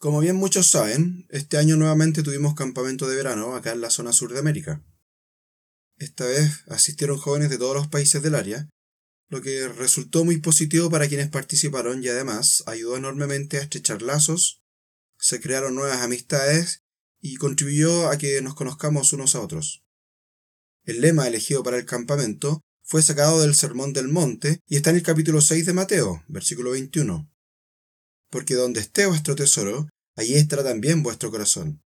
Como bien muchos saben, este año nuevamente tuvimos campamento de verano acá en la zona sur de América. Esta vez asistieron jóvenes de todos los países del área, lo que resultó muy positivo para quienes participaron y además ayudó enormemente a estrechar lazos, se crearon nuevas amistades y contribuyó a que nos conozcamos unos a otros. El lema elegido para el campamento fue sacado del Sermón del Monte y está en el capítulo 6 de Mateo, versículo 21 porque donde esté vuestro tesoro, allí estará también vuestro corazón.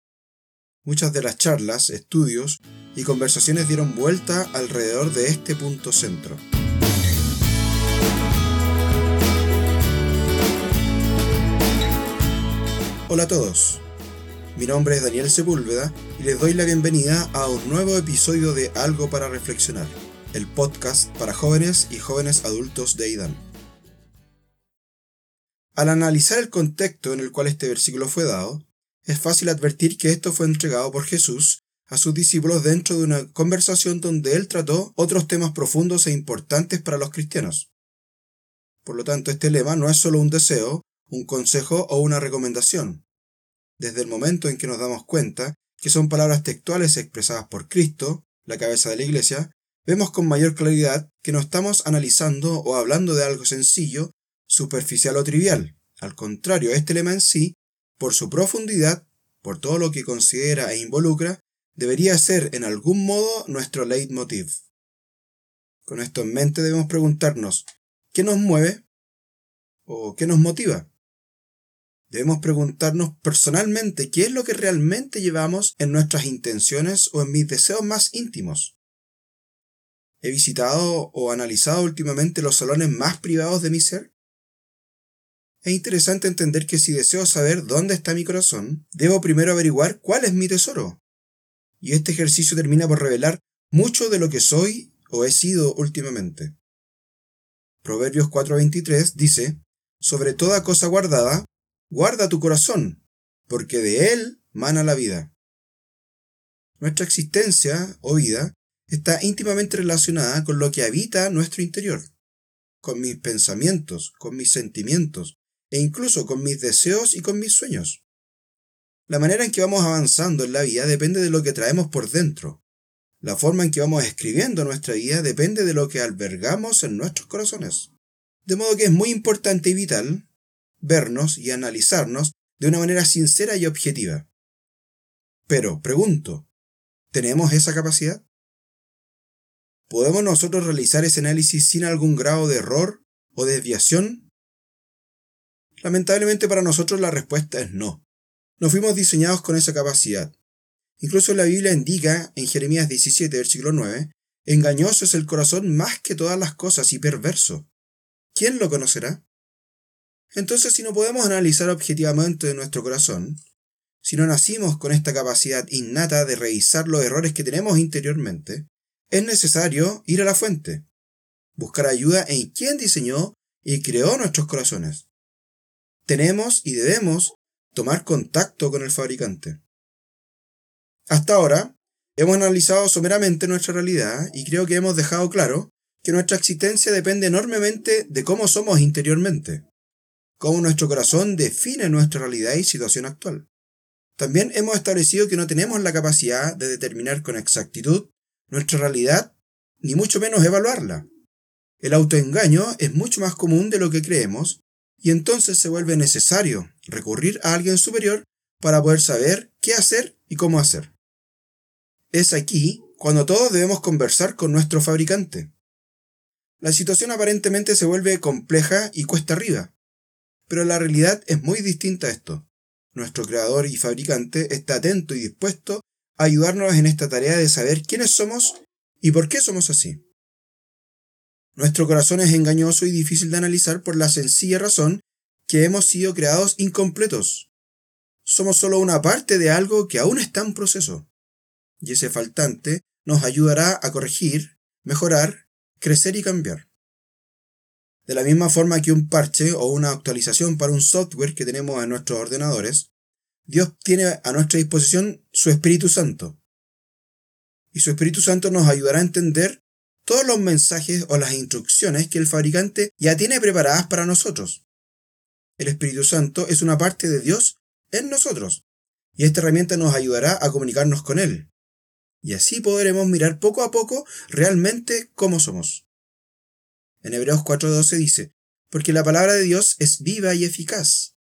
Muchas de las charlas, estudios y conversaciones dieron vuelta alrededor de este punto centro. Hola a todos, mi nombre es Daniel Sepúlveda y les doy la bienvenida a un nuevo episodio de Algo para Reflexionar, el podcast para jóvenes y jóvenes adultos de IDAN. Al analizar el contexto en el cual este versículo fue dado, es fácil advertir que esto fue entregado por Jesús a sus discípulos dentro de una conversación donde él trató otros temas profundos e importantes para los cristianos. Por lo tanto, este lema no es solo un deseo, un consejo o una recomendación. Desde el momento en que nos damos cuenta que son palabras textuales expresadas por Cristo, la cabeza de la Iglesia, vemos con mayor claridad que no estamos analizando o hablando de algo sencillo superficial o trivial. Al contrario, este lema en sí, por su profundidad, por todo lo que considera e involucra, debería ser en algún modo nuestro leitmotiv. Con esto en mente debemos preguntarnos, ¿qué nos mueve? ¿O qué nos motiva? Debemos preguntarnos personalmente qué es lo que realmente llevamos en nuestras intenciones o en mis deseos más íntimos. ¿He visitado o analizado últimamente los salones más privados de mi ser? Es interesante entender que si deseo saber dónde está mi corazón, debo primero averiguar cuál es mi tesoro. Y este ejercicio termina por revelar mucho de lo que soy o he sido últimamente. Proverbios 4:23 dice, Sobre toda cosa guardada, guarda tu corazón, porque de él mana la vida. Nuestra existencia o vida está íntimamente relacionada con lo que habita nuestro interior, con mis pensamientos, con mis sentimientos, e incluso con mis deseos y con mis sueños. La manera en que vamos avanzando en la vida depende de lo que traemos por dentro. La forma en que vamos escribiendo nuestra vida depende de lo que albergamos en nuestros corazones. De modo que es muy importante y vital vernos y analizarnos de una manera sincera y objetiva. Pero, pregunto, ¿tenemos esa capacidad? ¿Podemos nosotros realizar ese análisis sin algún grado de error o desviación Lamentablemente para nosotros la respuesta es no. No fuimos diseñados con esa capacidad. Incluso la Biblia indica en Jeremías 17, versículo 9, engañoso es el corazón más que todas las cosas y perverso. ¿Quién lo conocerá? Entonces, si no podemos analizar objetivamente nuestro corazón, si no nacimos con esta capacidad innata de revisar los errores que tenemos interiormente, es necesario ir a la fuente, buscar ayuda en quien diseñó y creó nuestros corazones tenemos y debemos tomar contacto con el fabricante. Hasta ahora, hemos analizado someramente nuestra realidad y creo que hemos dejado claro que nuestra existencia depende enormemente de cómo somos interiormente, cómo nuestro corazón define nuestra realidad y situación actual. También hemos establecido que no tenemos la capacidad de determinar con exactitud nuestra realidad, ni mucho menos evaluarla. El autoengaño es mucho más común de lo que creemos y entonces se vuelve necesario recurrir a alguien superior para poder saber qué hacer y cómo hacer. Es aquí cuando todos debemos conversar con nuestro fabricante. La situación aparentemente se vuelve compleja y cuesta arriba, pero la realidad es muy distinta a esto. Nuestro creador y fabricante está atento y dispuesto a ayudarnos en esta tarea de saber quiénes somos y por qué somos así. Nuestro corazón es engañoso y difícil de analizar por la sencilla razón que hemos sido creados incompletos. Somos solo una parte de algo que aún está en proceso. Y ese faltante nos ayudará a corregir, mejorar, crecer y cambiar. De la misma forma que un parche o una actualización para un software que tenemos en nuestros ordenadores, Dios tiene a nuestra disposición su Espíritu Santo. Y su Espíritu Santo nos ayudará a entender todos los mensajes o las instrucciones que el fabricante ya tiene preparadas para nosotros. El Espíritu Santo es una parte de Dios en nosotros, y esta herramienta nos ayudará a comunicarnos con Él. Y así podremos mirar poco a poco realmente cómo somos. En Hebreos 4:12 dice, porque la palabra de Dios es viva y eficaz,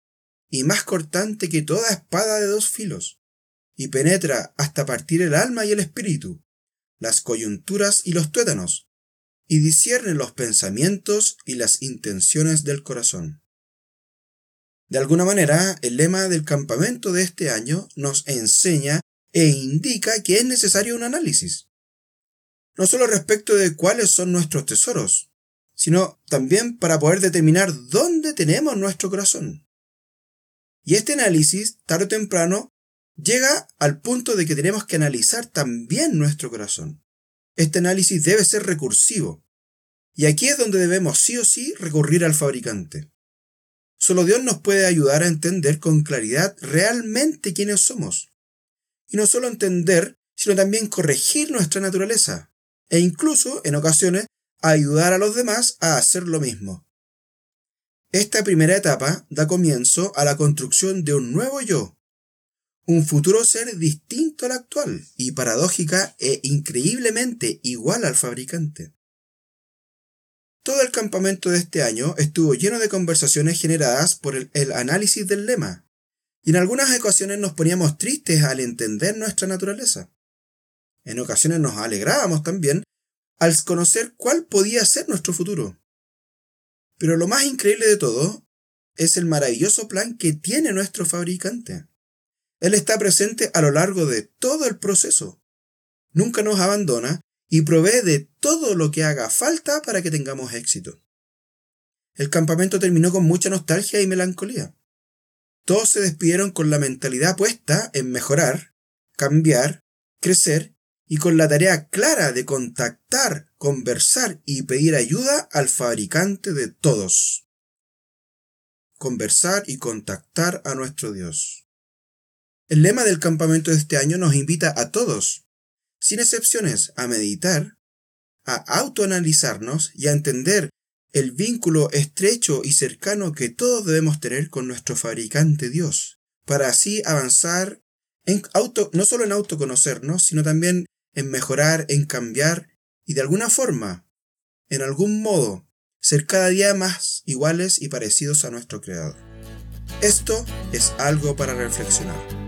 y más cortante que toda espada de dos filos, y penetra hasta partir el alma y el espíritu, las coyunturas y los tuétanos, y discierne los pensamientos y las intenciones del corazón. De alguna manera, el lema del campamento de este año nos enseña e indica que es necesario un análisis. No solo respecto de cuáles son nuestros tesoros, sino también para poder determinar dónde tenemos nuestro corazón. Y este análisis, tarde o temprano, llega al punto de que tenemos que analizar también nuestro corazón. Este análisis debe ser recursivo. Y aquí es donde debemos sí o sí recurrir al fabricante. Solo Dios nos puede ayudar a entender con claridad realmente quiénes somos. Y no solo entender, sino también corregir nuestra naturaleza. E incluso, en ocasiones, ayudar a los demás a hacer lo mismo. Esta primera etapa da comienzo a la construcción de un nuevo yo, un futuro ser distinto al actual y paradójica e increíblemente igual al fabricante. Todo el campamento de este año estuvo lleno de conversaciones generadas por el, análisis del lema, y en algunas ocasiones nos poníamos tristes al entender nuestra naturaleza. En ocasiones nos alegrábamos también al conocer cuál podía ser nuestro futuro. Pero lo más increíble de todo es el maravilloso plan que tiene nuestro fabricante. Él está presente a lo largo de todo el proceso. Nunca nos abandona y provee de todo lo que haga falta para que tengamos éxito. El campamento terminó con mucha nostalgia y melancolía. Todos se despidieron con la mentalidad puesta en mejorar, cambiar, crecer y con la tarea clara de contactar, conversar y pedir ayuda al fabricante de todos. Conversar y contactar a nuestro Dios. El lema del campamento de este año nos invita a todos, sin excepciones, a meditar, a autoanalizarnos y a entender el vínculo estrecho y cercano que todos debemos tener con nuestro fabricante Dios, para así avanzar en auto, no solo en autoconocernos, sino también en mejorar, en cambiar y de alguna forma, en algún modo, ser cada día más iguales y parecidos a nuestro Creador. Esto es algo para reflexionar.